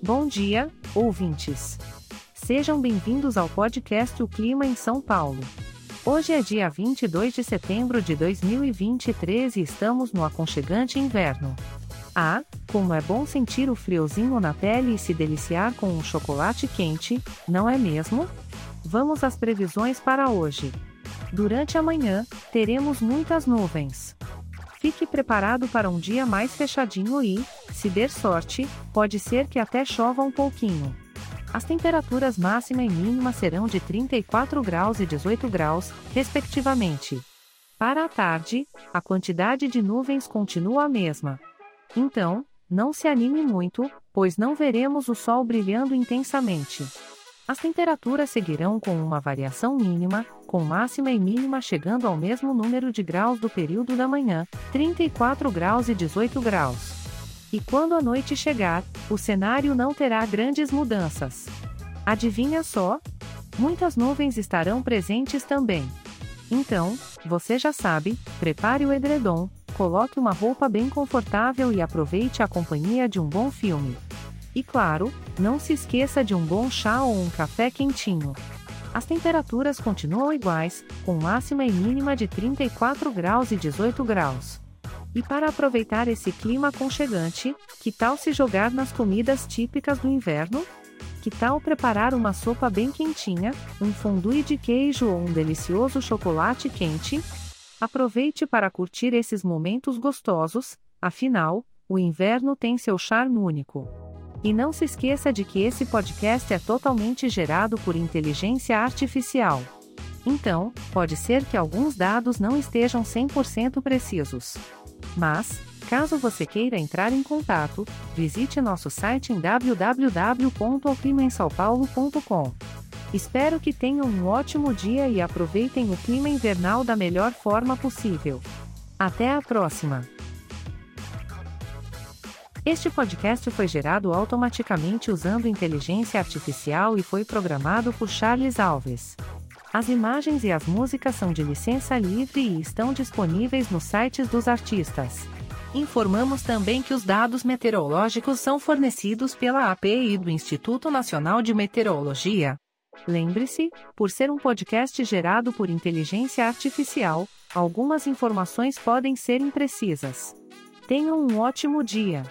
Bom dia, ouvintes. Sejam bem-vindos ao podcast O Clima em São Paulo. Hoje é dia 22 de setembro de 2023 e estamos no aconchegante inverno. Ah, como é bom sentir o friozinho na pele e se deliciar com um chocolate quente, não é mesmo? Vamos às previsões para hoje. Durante a manhã, teremos muitas nuvens. Fique preparado para um dia mais fechadinho e, se der sorte, pode ser que até chova um pouquinho. As temperaturas máxima e mínima serão de 34 graus e 18 graus, respectivamente. Para a tarde, a quantidade de nuvens continua a mesma. Então, não se anime muito, pois não veremos o sol brilhando intensamente. As temperaturas seguirão com uma variação mínima, com máxima e mínima chegando ao mesmo número de graus do período da manhã, 34 graus e 18 graus. E quando a noite chegar, o cenário não terá grandes mudanças. Adivinha só? Muitas nuvens estarão presentes também. Então, você já sabe, prepare o edredom, coloque uma roupa bem confortável e aproveite a companhia de um bom filme. E claro, não se esqueça de um bom chá ou um café quentinho. As temperaturas continuam iguais, com máxima e mínima de 34 graus e 18 graus. E para aproveitar esse clima aconchegante, que tal se jogar nas comidas típicas do inverno? Que tal preparar uma sopa bem quentinha, um fondue de queijo ou um delicioso chocolate quente? Aproveite para curtir esses momentos gostosos, afinal, o inverno tem seu charme único. E não se esqueça de que esse podcast é totalmente gerado por inteligência artificial. Então, pode ser que alguns dados não estejam 100% precisos. Mas, caso você queira entrar em contato, visite nosso site em www.oclimaemsaopaulo.com. Espero que tenham um ótimo dia e aproveitem o clima invernal da melhor forma possível. Até a próxima! Este podcast foi gerado automaticamente usando inteligência artificial e foi programado por Charles Alves. As imagens e as músicas são de licença livre e estão disponíveis nos sites dos artistas. Informamos também que os dados meteorológicos são fornecidos pela API do Instituto Nacional de Meteorologia. Lembre-se, por ser um podcast gerado por inteligência artificial, algumas informações podem ser imprecisas. Tenham um ótimo dia!